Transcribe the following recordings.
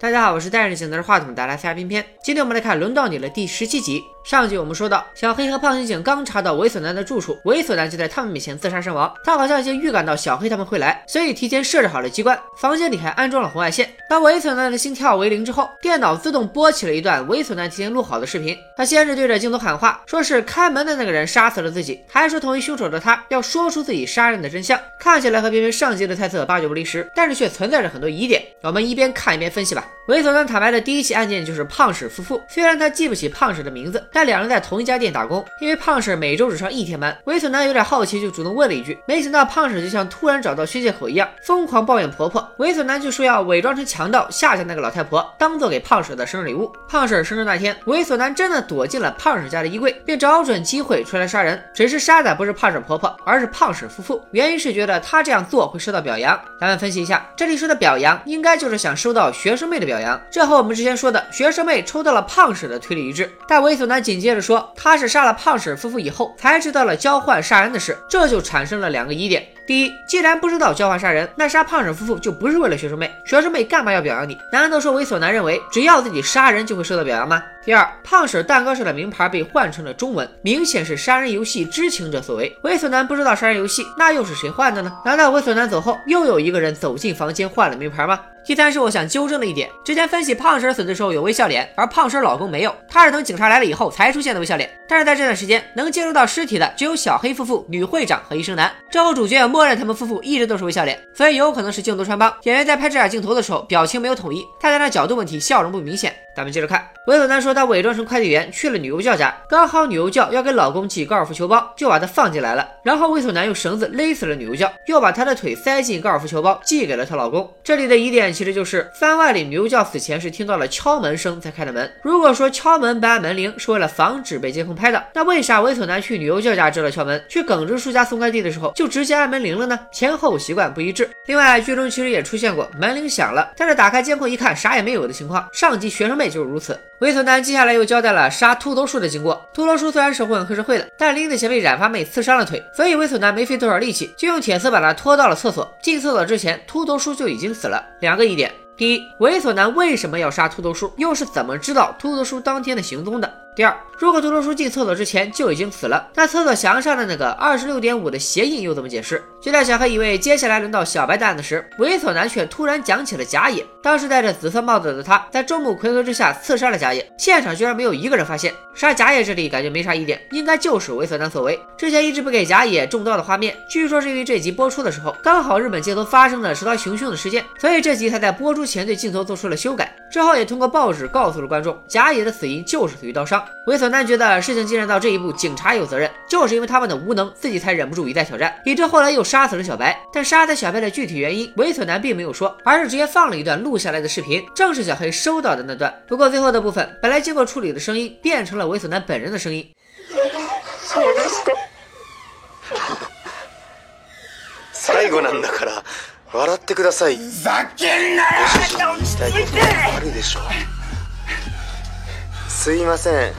大家好，我是戴着镜拿着话筒的阿拉斯加偏偏。今天我们来看《轮到你了》第十七集。上集我们说到，小黑和胖刑警刚查到猥琐男的住处，猥琐男就在他们面前自杀身亡。他好像已经预感到小黑他们会来，所以提前设置好了机关，房间里还安装了红外线。当猥琐男的心跳为零之后，电脑自动播起了一段猥琐男提前录好的视频。他先是对着镜头喊话，说是开门的那个人杀死了自己，还说同为凶手的他要说出自己杀人的真相。看起来和偏偏上集的猜测八九不离十，但是却存在着很多疑点。我们一边看一边分析吧。猥琐男坦白的第一起案件就是胖婶夫妇，虽然他记不起胖婶的名字，但两人在同一家。店打工，因为胖婶每周只上一天班。猥琐男有点好奇，就主动问了一句，没想到胖婶就像突然找到宣泄口一样，疯狂抱怨婆婆。猥琐男就说要伪装成强盗吓吓那个老太婆，当做给胖婶的生日礼物。胖婶生日那天，猥琐男真的躲进了胖婶家的衣柜，便找准机会出来杀人。只是杀的不是胖婶婆婆，而是胖婶夫妇。原因是觉得他这样做会受到表扬。咱们分析一下，这里说的表扬，应该就是想收到学生妹的表扬。这和我们之前说的学生妹抽到了胖婶的推理一致。但猥琐男紧接着说，他是杀了胖婶。夫妇以后才知道了交换杀人的事，这就产生了两个疑点。第一，既然不知道交换杀人，那杀胖婶夫妇就不是为了学生妹。学生妹干嘛要表扬你？难道说猥琐男认为只要自己杀人就会受到表扬吗？第二，胖婶蛋糕上的名牌被换成了中文，明显是杀人游戏知情者所为。猥琐男不知道杀人游戏，那又是谁换的呢？难道猥琐男走后又有一个人走进房间换了名牌吗？第三是我想纠正的一点，之前分析胖婶死的时候有微笑脸，而胖婶老公没有，他是等警察来了以后才出现的微笑脸。但是在这段时间能接触到尸体的只有小黑夫妇、女会长和医生男，这后主角默认他们夫妇一直都是微笑脸，所以有可能是镜头穿帮，演员在拍这俩镜头的时候表情没有统一，太阳的角度问题，笑容不明显。咱们接着看，猥琐男说他伪装成快递员去了女优教家，刚好女优教要给老公寄高尔夫球包，就把他放进来了。然后猥琐男用绳子勒死了女优教，又把她的腿塞进高尔夫球包寄给了她老公。这里的疑点其实就是番外里女优教死前是听到了敲门声才开的门。如果说敲门不按门铃是为了防止被监控拍到，那为啥猥琐男去女优教家知道敲门，去耿直叔家送快递的时候就直接按门铃了呢？前后习惯不一致。另外，剧中其实也出现过门铃响了，但是打开监控一看啥也没有的情况。上集学生妹就是如此。猥琐男接下来又交代了杀秃头叔的经过。秃头叔虽然是混黑社会的，但临死前被染发妹刺伤了腿，所以猥琐男没费多少力气，就用铁丝把他拖到了厕所。进厕所之前，秃头叔就已经死了。两个疑点：第一，猥琐男为什么要杀秃头叔？又是怎么知道秃头叔当天的行踪的？第二，如果秃头叔进厕所之前就已经死了，那厕所墙上的那个二十六点五的鞋印又怎么解释？就在小黑以为接下来轮到小白的案子时，猥琐男却突然讲起了假野。当时戴着紫色帽子的他，在众目睽睽之下刺杀了假野，现场居然没有一个人发现。杀假野这里感觉没啥疑点，应该就是猥琐男所为。之前一直不给假野中刀的画面，据说是因为这集播出的时候刚好日本街头发生了持刀行凶的事件，所以这集才在播出前对镜头做出了修改。之后也通过报纸告诉了观众，假野的死因就是死于刀伤。猥琐男觉得事情进展到这一步，警察有责任，就是因为他们的无能，自己才忍不住一再挑战，以致后来又杀死了小白。但杀死小白的具体原因，猥琐男并没有说，而是直接放了一段录下来的视频，正是小黑收到的那段。不过最后的部分，本来经过处理的声音变成了猥琐男本人的声音。最後なんだから 笑ってください。ふざけんなよ。あるでしょ。すいません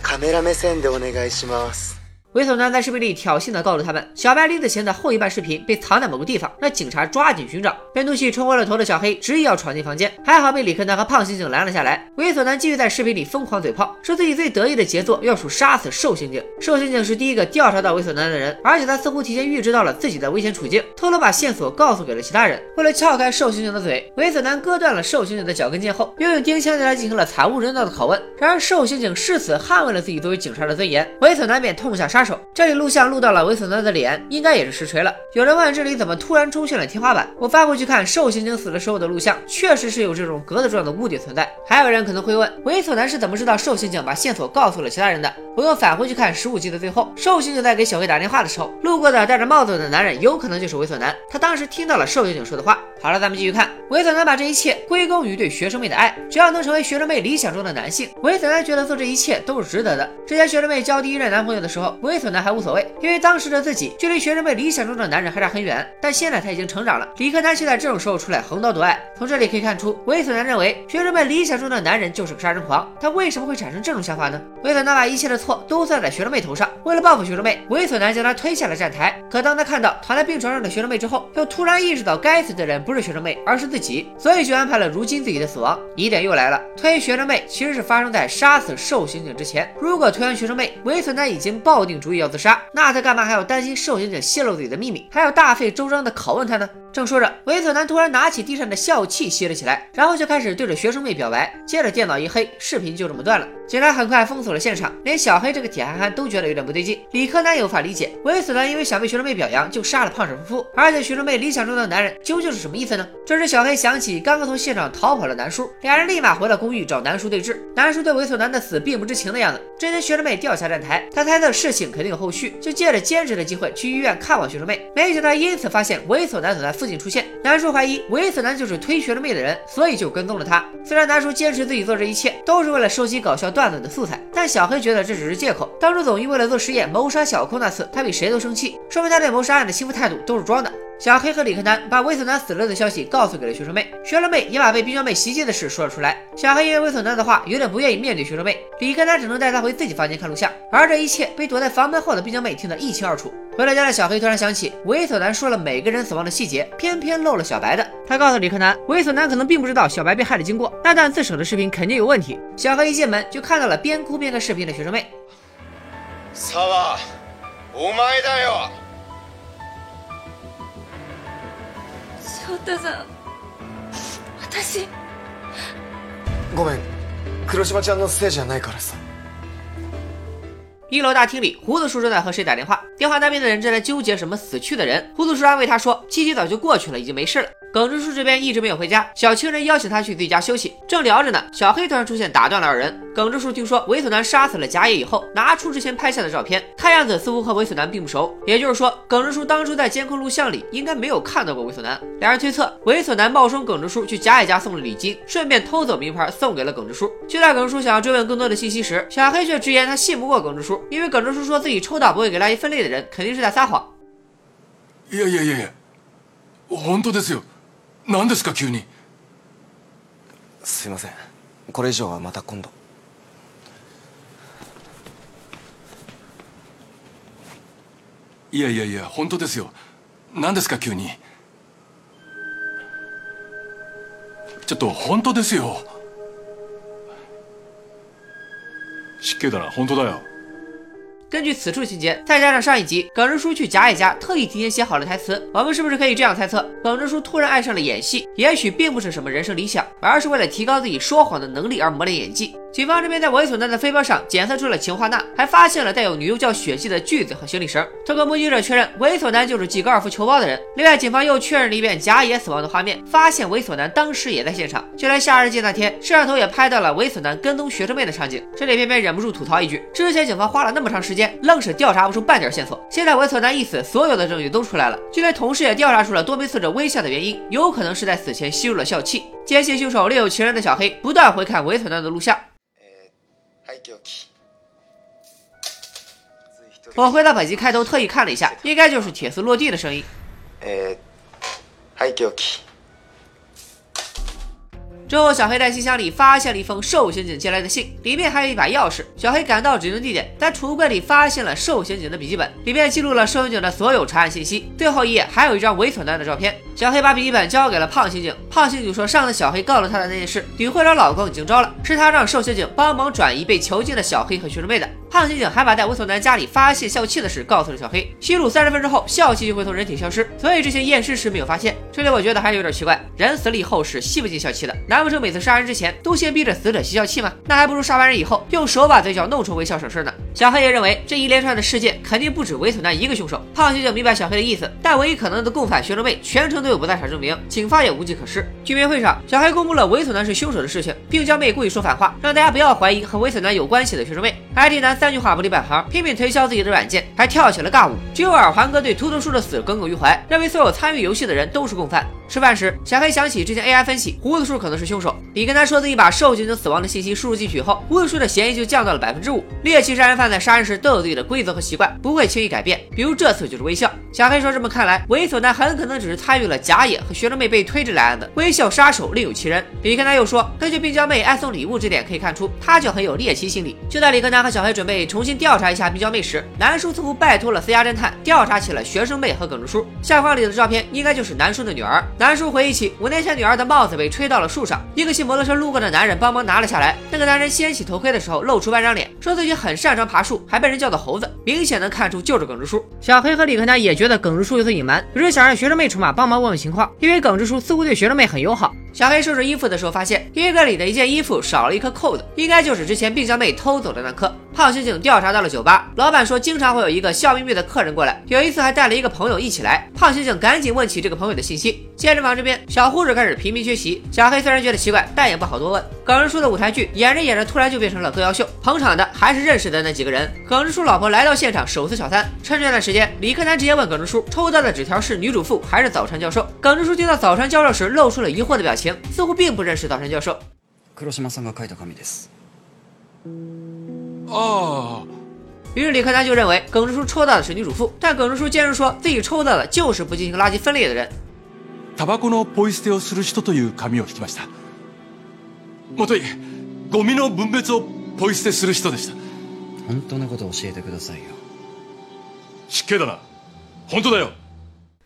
カメラ目線でお願いします猥琐男在视频里挑衅的告诉他们，小白临死前的后一半视频被藏在某个地方，让警察抓紧寻找。被怒气冲昏了头的小黑执意要闯进房间，还好被李克南和胖刑警拦了下来。猥琐男继续在视频里疯狂嘴炮，说自己最得意的杰作要数杀死瘦刑警。瘦刑警是第一个调查到猥琐男的人，而且他似乎提前预知到了自己的危险处境，偷偷把线索告诉给了其他人。为了撬开瘦刑警的嘴，猥琐男割断了瘦刑警的脚跟腱后，又用钉枪对他进行了惨无人道的拷问。然而瘦刑警誓死捍卫了自己作为警察的尊严，猥琐男便痛下杀。杀手，这里录像录到了猥琐男的脸，应该也是实锤了。有人问这里怎么突然出现了天花板？我翻回去看瘦刑警死的时候的录像，确实是有这种格子状的屋顶存在。还有人可能会问，猥琐男是怎么知道瘦刑警把线索告诉了其他人的？我又返回去看十五集的最后，瘦刑警在给小黑打电话的时候，路过的戴着帽子的男人有可能就是猥琐男。他当时听到了瘦刑警说的话。好了，咱们继续看。猥琐男把这一切归功于对学生妹的爱，只要能成为学生妹理想中的男性，猥琐男觉得做这一切都是值得的。之前学生妹交第一任男朋友的时候，猥猥琐男还无所谓，因为当时的自己距离学生妹理想中的男人还差很远。但现在他已经成长了，理科男却在这种时候出来横刀夺爱。从这里可以看出，猥琐男认为学生妹理想中的男人就是个杀人狂。他为什么会产生这种想法呢？猥琐男把一切的错都算在学生妹头上，为了报复学生妹，猥琐男将她推下了站台。可当他看到躺在病床上的学生妹之后，又突然意识到该死的人不是学生妹，而是自己，所以就安排了如今自己的死亡。疑点又来了，推学生妹其实是发生在杀死瘦刑警之前。如果推完学生妹，猥琐男已经抱定主意要自杀，那他干嘛还要担心受刑者泄露自己的秘密，还要大费周章的拷问他呢？正说着，猥琐男突然拿起地上的笑气吸了起来，然后就开始对着学生妹表白。接着电脑一黑，视频就这么断了。警察很快封锁了现场，连小黑这个铁憨憨都觉得有点不对劲。理科男也无法理解，猥琐男因为想被学生妹表扬就杀了胖婶夫妇，而且学生妹理想中的男人究竟是什么意思呢？这时小黑想起刚刚从现场逃跑的南叔，俩人立马回到公寓找南叔对峙。南叔对猥琐男的死并不知情的样子。这天学生妹掉下站台，他猜测事情肯定有后续，就借着兼职的机会去医院看望学生妹，没想到因此发现猥琐男总在父亲出现。南叔怀疑猥琐男就是推学生妹的人，所以就跟踪了他。虽然南叔坚持自己做这一切都是为了收集搞笑段子的素材。但小黑觉得这只是借口。当初总一为了做实验谋杀小空那次，他比谁都生气，说明他对谋杀案的轻浮态度都是装的。小黑和李克南把猥琐男死了的消息告诉给了学生妹，学生妹也把被冰箱妹袭击的事说了出来。小黑因为猥琐男的话有点不愿意面对学生妹，李克南只能带她回自己房间看录像。而这一切被躲在房门后的冰箱妹听得一清二楚。回到家的小黑突然想起猥琐男说了每个人死亡的细节，偏偏漏了小白的。他告诉李克南，猥琐男可能并不知道小白被害的经过，那段自首的视频肯定有问题。小黑一进门就看到了边哭边看视频的学生妹。お前だよ翔太さん私ごめん黒島ちゃんのせいじゃないからさ一楼大厅里，胡子叔正在和谁打电话？电话那边的人正在纠结什么死去的人。胡子叔安慰他说：“七七早就过去了，已经没事了。” 耿直叔这边一直没有回家，小情人邀请他去自己家休息。正聊着呢，小黑突然出现，打断了二人。耿直叔听说猥琐男杀死了贾野以后，拿出之前拍下的照片，看样子似乎和猥琐男并不熟。也就是说，耿直叔当初在监控录像里应该没有看到过猥琐男。两人推测，猥琐男冒充耿直叔去贾野家送了礼金，顺便偷走名牌送给了耿直叔。就在耿直叔想要追问更多的信息时，小黑却直言他信不过耿直叔，因为耿直叔说自己抽到不会给垃圾分类的人，肯定是在撒谎。いやいやいやいや本当ですよ 何ですか急に。すいません。これ以上はまた今度。いやいやいや本当ですよ。何ですか急に。ちょっと本当ですよ。失敬だな。本当だよ根据此处情节，再加上上一集耿直叔去贾野家特意提前写好了台词，我们是不是可以这样猜测：耿直叔突然爱上了演戏，也许并不是什么人生理想，而是为了提高自己说谎的能力而磨练演技。警方这边在猥琐男的飞镖上检测出了氰化钠，还发现了带有女幼教血迹的锯子和行李绳。通过目击者确认，猥琐男就是寄高尔夫球包的人。另外，警方又确认了一遍甲野死亡的画面，发现猥琐男当时也在现场。就连夏日祭那天，摄像头也拍到了猥琐男跟踪学生妹的场景。这里偏偏忍不住吐槽一句：之前警方花了那么长时间，愣是调查不出半点线索。现在猥琐男一死，所有的证据都出来了，就连同事也调查出了多名死者微笑的原因，有可能是在死前吸入了笑气。坚信凶手另有其人的小黑，不断回看猥琐男的录像。我回到本集开头特意看了一下，应该就是铁丝落地的声音。之后，小黑在信箱里发现了一封瘦刑警寄来的信，里面还有一把钥匙。小黑赶到指定地点，在储物柜里发现了瘦刑警的笔记本，里面记录了瘦刑警的所有查案信息。最后一页还有一张猥琐男的照片。小黑把笔记本交给了胖刑警，胖刑警说，上次小黑告诉他的那件事，女会长老公已经招了，是他让瘦刑警帮忙转移被囚禁的小黑和学生妹的。胖刑警还把在猥琐男家里发现笑气的事告诉了小黑，吸入三十分之后，笑气就会从人体消失，所以这些验尸时没有发现。这里我觉得还有点奇怪，人死了以后是吸不进笑气的，难难不成每次杀人之前都先逼着死者吸笑气吗？那还不如杀完人以后用手把嘴角弄成微笑省事呢。小黑也认为这一连串的事件肯定不止猥琐男一个凶手。胖刑警明白小黑的意思，但唯一可能的共犯学生妹全程都有不在场证明，警方也无计可施。居民会上，小黑公布了猥琐男是凶手的事情，并将妹故意说反话，让大家不要怀疑和猥琐男有关系的学生妹。IT 男三句话不离本行，拼命推销自己的软件，还跳起了尬舞。只有耳环哥对秃头叔的死耿耿于怀，认为所有参与游戏的人都是共犯。吃饭时，小黑想起之前 AI 分析，胡子叔可能是凶手。李跟他说自己把受刑者死亡的信息输入进去后，胡子叔的嫌疑就降到了百分之五。猎奇杀人犯在杀人时都有自己的规则和习惯，不会轻易改变。比如这次就是微笑。小黑说，这么看来，猥琐男很可能只是参与了假野和学生妹被推这类案子，微笑杀手另有其人。李跟他又说，根据病娇妹爱送礼物这点可以看出，他就很有猎奇心理。就在李跟男和小黑准备重新调查一下病娇妹时，南叔似乎拜托了私家侦探调查起了学生妹和耿直叔。相框里的照片应该就是南叔的女儿。南叔回忆起。五年前，女儿的帽子被吹到了树上，一个骑摩托车路过的男人帮忙拿了下来。那个男人掀起头盔的时候，露出半张脸，说自己很擅长爬树，还被人叫做猴子，明显能看出就是耿直叔。小黑和李克南也觉得耿直叔有所隐瞒，于是想让学生妹出马帮忙问问情况，因为耿直叔似乎对学生妹很友好。小黑收拾衣服的时候，发现衣柜里的一件衣服少了一颗扣子，应该就是之前病娇妹偷走的那颗。胖刑警调查到了酒吧，老板说经常会有一个笑眯眯的客人过来，有一次还带了一个朋友一起来。胖刑警赶紧问起这个朋友的信息。健身房这边，小护士开始频频缺席。小黑虽然觉得奇怪，但也不好多问。耿直叔的舞台剧演着演着，突然就变成了歌谣秀，捧场的还是认识的那几个人。耿直叔老婆来到现场手撕小三，趁这段时间，李克南直接问耿直叔抽到的纸条是女主妇还是早川教授。耿直叔听到早川教授时，露出了疑惑的表情，似乎并不认识早川教授。黒島さんが書いた紙です。ああ。于是李克南就认为耿直叔抽到的是女主妇，但耿直叔坚持说自己抽到的就是不进行垃圾分类的人。タバコのポイ捨てをする人という紙を引きました。もといゴミの分別をポイ捨てする人でした。本当のこと教えてくださいよ。失敬だな。本当だよ。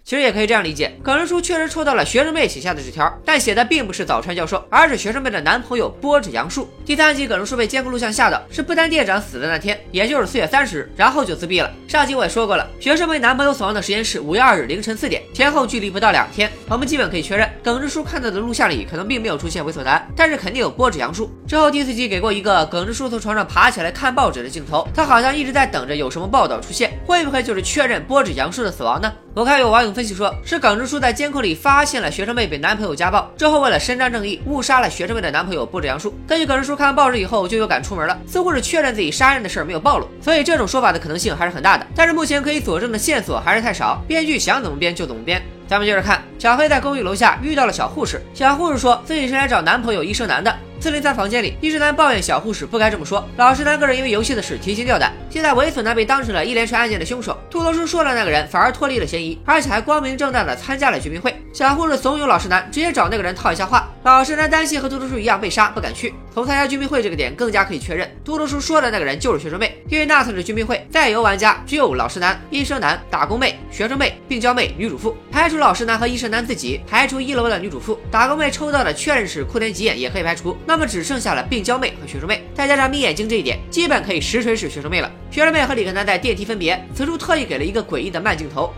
其实也可以这样理解，耿直叔确实抽到了学生妹写下的纸条，但写的并不是早川教授，而是学生妹的男朋友波子杨树。第三集，耿直叔被监控录像吓到，是不丹店长死的那天，也就是四月三十日，然后就自闭了。上集我也说过了，学生妹男朋友死亡的时间是五月二日凌晨四点，前后距离不到两天。我们基本可以确认，耿直叔看到的录像里可能并没有出现猥琐男，但是肯定有波子杨树。之后第四集给过一个耿直叔从床上爬起来看报纸的镜头，他好像一直在等着有什么报道出现，会不会就是确认波子杨树的死亡呢？我看有网友分析说，是耿直叔在监控里发现了学生妹被男朋友家暴，之后为了伸张正义，误杀了学生妹的男朋友布置杨树。根据耿直叔看完报纸以后就有敢出门了，似乎是确认自己杀人的事儿没有暴露，所以这种说法的可能性还是很大的。但是目前可以佐证的线索还是太少，编剧想怎么编就怎么编。咱们接着看，小黑在公寓楼下遇到了小护士，小护士说自己是来找男朋友医生男的。四零三房间里，医生男抱怨小护士不该这么说。老实男个人因为游戏的事提心吊胆。现在猥琐男被当成了一连串案件的凶手，秃头叔说的那个人反而脱离了嫌疑，而且还光明正大的参加了居民会。小护士怂恿老实男直接找那个人套一下话。老实男担心和秃头叔一样被杀，不敢去。从参加居民会这个点更加可以确认，秃头叔说的那个人就是学生妹，因为那次的居民会在游玩家只有老实男、医生男、打工妹、学生妹、病娇妹、女主妇。排除老实男和医生男自己，排除一楼的女主妇，打工妹抽到的确认是库田吉眼也可以排除，那么只剩下了。病娇妹和学生妹，再加上眯眼睛这一点，基本可以实锤是学生妹了。学生妹和李克南在电梯分别，此处特意给了一个诡异的慢镜头。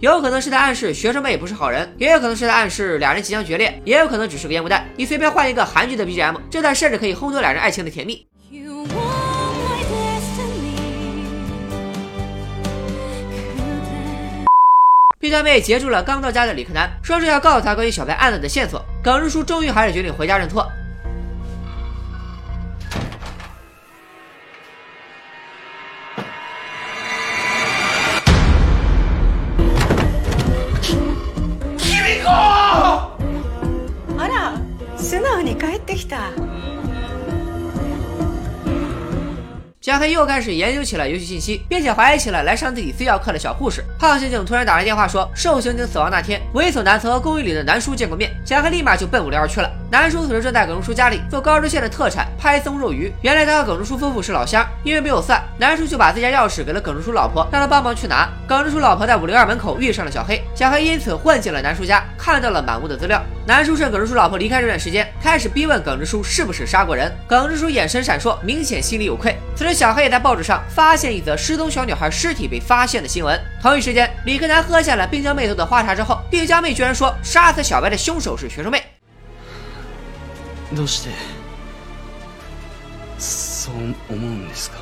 有可能是在暗示学生妹不是好人，也有可能是在暗示俩人即将决裂，也有可能只是个烟雾弹。你随便换一个韩剧的 BGM，这段甚至可以烘托两人爱情的甜蜜。毕娇妹截住了刚到家的李克南，说是要告诉他关于小白案子的线索。耿直叔终于还是决定回家认错。あら、素直に帰ってきた。 小黑又开始研究起了游戏信息，并且怀疑起了来上自己私教课的小护士。胖刑警突然打来电话说，瘦刑警死亡那天，猥琐男曾和公寓里的男叔见过面。小黑立马就奔五零二去了。南叔此时正在耿直叔家里做高知县的特产拍松肉鱼。原来他和耿直叔夫妇是老乡，因为没有算，南叔就把自家钥匙给了耿直叔老婆，让他帮忙去拿。耿直叔老婆在五零二门口遇上了小黑，小黑因此混进了南叔家，看到了满屋的资料。南叔趁耿直叔老婆离开这段时间，开始逼问耿直叔是不是杀过人。耿直叔眼神闪烁，明显心里有愧。此时，小黑也在报纸上发现一则失踪小女孩尸体被发现的新闻。同一时间，李克南喝下了冰江妹头的花茶之后，冰江妹居然说杀死小白的凶手是学生妹。どうしてそう思うんですか？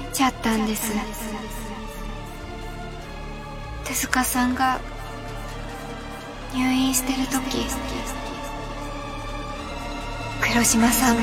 見ちゃったんです。手塚さんが入院してる時黒島さんが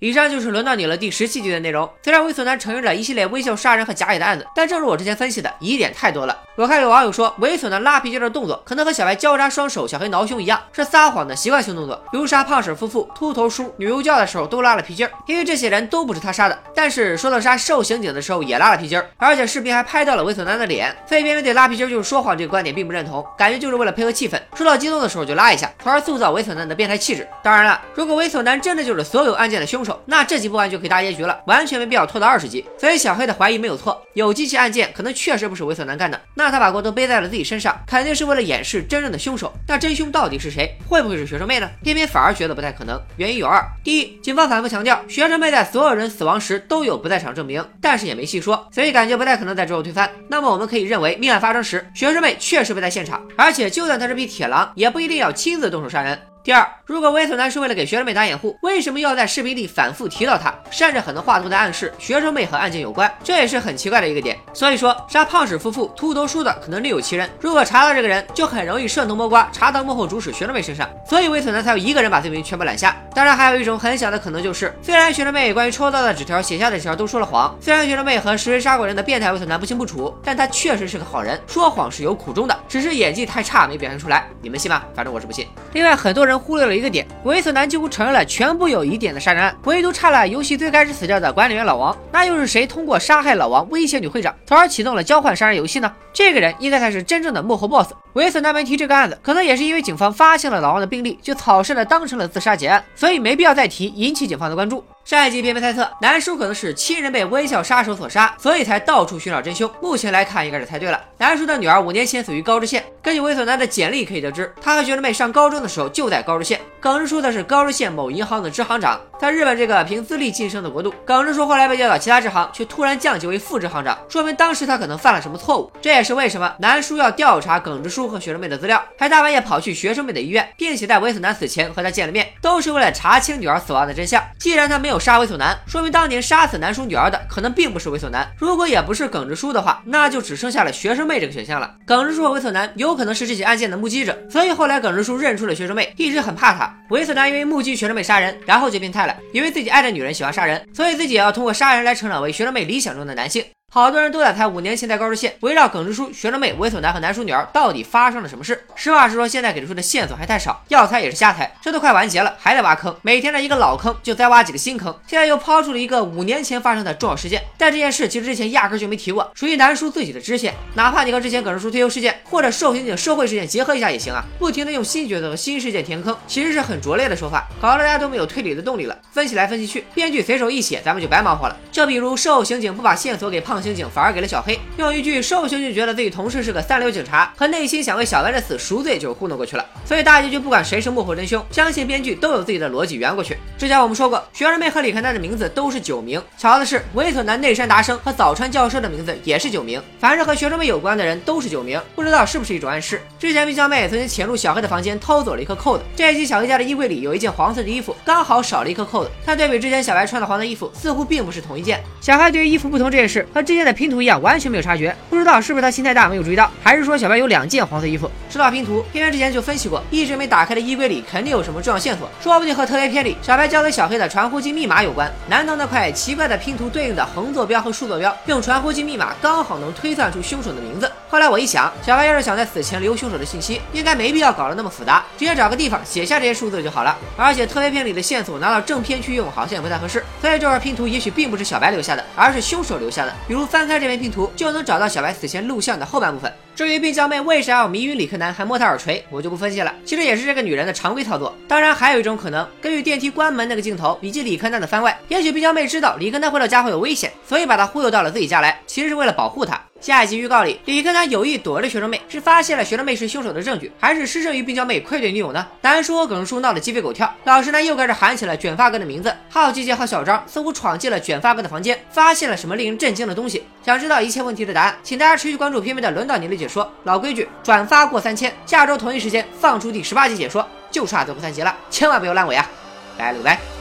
以上就是轮到你了第十七集的内容。虽然猥琐男承认了一系列微笑杀人和假野的案子，但正如我之前分析的，疑点太多了。我看有网友说，猥琐男拉皮筋的动作可能和小白交叉双手、小黑挠胸一样，是撒谎的习惯性动作。比如杀胖婶夫妇、秃头叔、女幼教的时候都拉了皮筋，因为这些人都不是他杀的。但是说到杀受刑警的时候也拉了皮筋，而且视频还拍到了猥琐男的脸，所以别人对拉皮筋就是说谎这个观点并不认同，感觉就是为了配合气氛，说到激动的时候就拉一下，从而塑造猥琐男的变态气质。当然了，如果猥琐男真的就是所有案件的凶手，那这几部案就可以大结局了，完全没必要拖到二十集。所以小黑的怀疑没有错，有几起案件可能确实不是猥琐男干的，那他把锅都背在了自己身上，肯定是为了掩饰真正的凶手。那真凶到底是谁？会不会是学生妹呢？偏偏反而觉得不太可能，原因有二：第一，警方反复强调学生妹在所有人死亡时都有不在场证明，但是也没细说，所以感觉不太可能在之后推翻。那么我们可以认为，命案发生时学生妹确实不在现场，而且就算他是匹铁狼，也不一定要亲自动手杀人。第二，如果猥琐男是为了给学生妹打掩护，为什么要在视频里反复提到他，甚至很多话都在暗示学生妹和案件有关？这也是很奇怪的一个点。所以说，杀胖婶夫妇、秃头叔的可能另有其人。如果查到这个人，就很容易顺藤摸瓜，查到幕后主使学生妹身上。所以猥琐男才有一个人把罪名全部揽下。当然，还有一种很小的可能就是，虽然学生妹关于抽到的纸条写下的纸条都说了谎，虽然学生妹和实锤杀过人的变态猥琐男不清不楚，但他确实是个好人，说谎是有苦衷的，只是演技太差没表现出来。你们信吗？反正我是不信。另外，很多人忽略了一个点。猥琐男几乎承认了全部有疑点的杀人案，唯独差了游戏最开始死掉的管理员老王。那又是谁通过杀害老王威胁女会长，从而启动了交换杀人游戏呢？这个人应该才是真正的幕后 boss。猥琐男没提这个案子，可能也是因为警方发现了老王的病历，就草率的当成了自杀结案，所以没必要再提，引起警方的关注。上一集便被猜测南叔可能是亲人被微笑杀手所杀，所以才到处寻找真凶。目前来看，应该是猜对了。南叔的女儿五年前死于高知县。根据猥琐男的简历可以得知，他和学生妹上高中的时候就在高知县。耿直叔则是高知县某银行的支行长。在日本这个凭资历晋升的国度，耿直叔后来被调到其他支行，却突然降级为副支行长，说明当时他可能犯了什么错误。这也是为什么南叔要调查耿直叔和学生妹的资料，还大半夜跑去学生妹的医院，并且在猥琐男死前和他见了面，都是为了查清女儿死亡的真相。既然他没有杀猥琐男，说。明当年杀死男叔女儿的可能并不是猥琐男，如果也不是耿直叔的话，那就只剩下了学生妹这个选项了。耿直叔和猥琐男有可能是这起案件的目击者，所以后来耿直叔认出了学生妹，一直很怕她。猥琐男因为目击学生妹杀人，然后就变态了，因为自己爱的女人喜欢杀人，所以自己也要通过杀人来成长为学生妹理想中的男性。好多人都在猜五年前在高知县围绕耿直叔、学生妹、猥琐男和南叔女儿到底发生了什么事。实话实说，现在给出的线索还太少，要猜也是瞎猜。这都快完结了，还在挖坑，每天的一个老坑就再挖几个新坑。现在又抛出了一个五年前发生的重要事件，但这件事其实之前压根就没提过，属于南叔自己的支线。哪怕你和之前耿直叔退休事件或者受刑警社会事件结合一下也行啊，不停的用新角色和新事件填坑，其实是很拙劣的说法，搞得大家都没有推理的动力了。分析来分析去，编剧随手一写，咱们就白忙活了。就比如受刑警不把线索给胖刑警，反而给了小。黑用一句受刑警觉得自己同事是个三流警察，和内心想为小白的死赎罪就糊弄过去了。所以大结局不管谁是幕后真凶，相信编剧都有自己的逻辑圆过去。之前我们说过，学生妹和李开丹的名字都是九名。巧的是，猥琐男内山达生和早川教授的名字也是九名。凡是和学生妹有关的人都是九名，不知道是不是一种暗示？之前冰娇妹曾经潜入小黑的房间偷走了一颗扣子。这一集小黑家的衣柜里有一件黄色的衣服，刚好少了一颗扣子。但对比之前小白穿的黄色衣服，似乎并不是同一件。小黑对于衣服不同这件事和之间的拼图一样。完全没有察觉，不知道是不是他心太大没有注意到，还是说小白有两件黄色衣服。说到拼图，片片之前就分析过，一直没打开的衣柜里肯定有什么重要线索，说不定和特别篇里小白交给小黑的传呼机密码有关。难道那块奇怪的拼图对应的横坐标和竖坐标，用传呼机密码刚好能推算出凶手的名字？后来我一想，小白要是想在死前留凶手的信息，应该没必要搞得那么复杂，直接找个地方写下这些数字就好了。而且特别片里的线索拿到正片去用，好像也不太合适。所以这块拼图也许并不是小白留下的，而是凶手留下的。比如翻开这篇拼图，就能找到小白死前录像的后半部分。至于病娇妹为啥要迷晕李克南还摸他耳垂，我就不分析了。其实也是这个女人的常规操作。当然，还有一种可能，根据电梯关门那个镜头以及李克南的番外，也许病娇妹知道李克南回到家会有危险，所以把他忽悠到了自己家来，其实是为了保护他。下一集预告里，李克南有意躲着学生妹，是发现了学生妹是凶手的证据，还是失胜于病娇妹愧对女友呢？南叔和耿叔闹得鸡飞狗跳，老实男又开始喊起了卷发哥的名字，好奇姐和小张似乎闯进了卷发哥的房间，发现了什么令人震惊的东西。想知道一切问题的答案，请大家持续关注片片的轮到你的解说。老规矩，转发过三千，下周同一时间放出第十八集解说，就差最后三集了，千万不要烂尾啊！拜了个拜。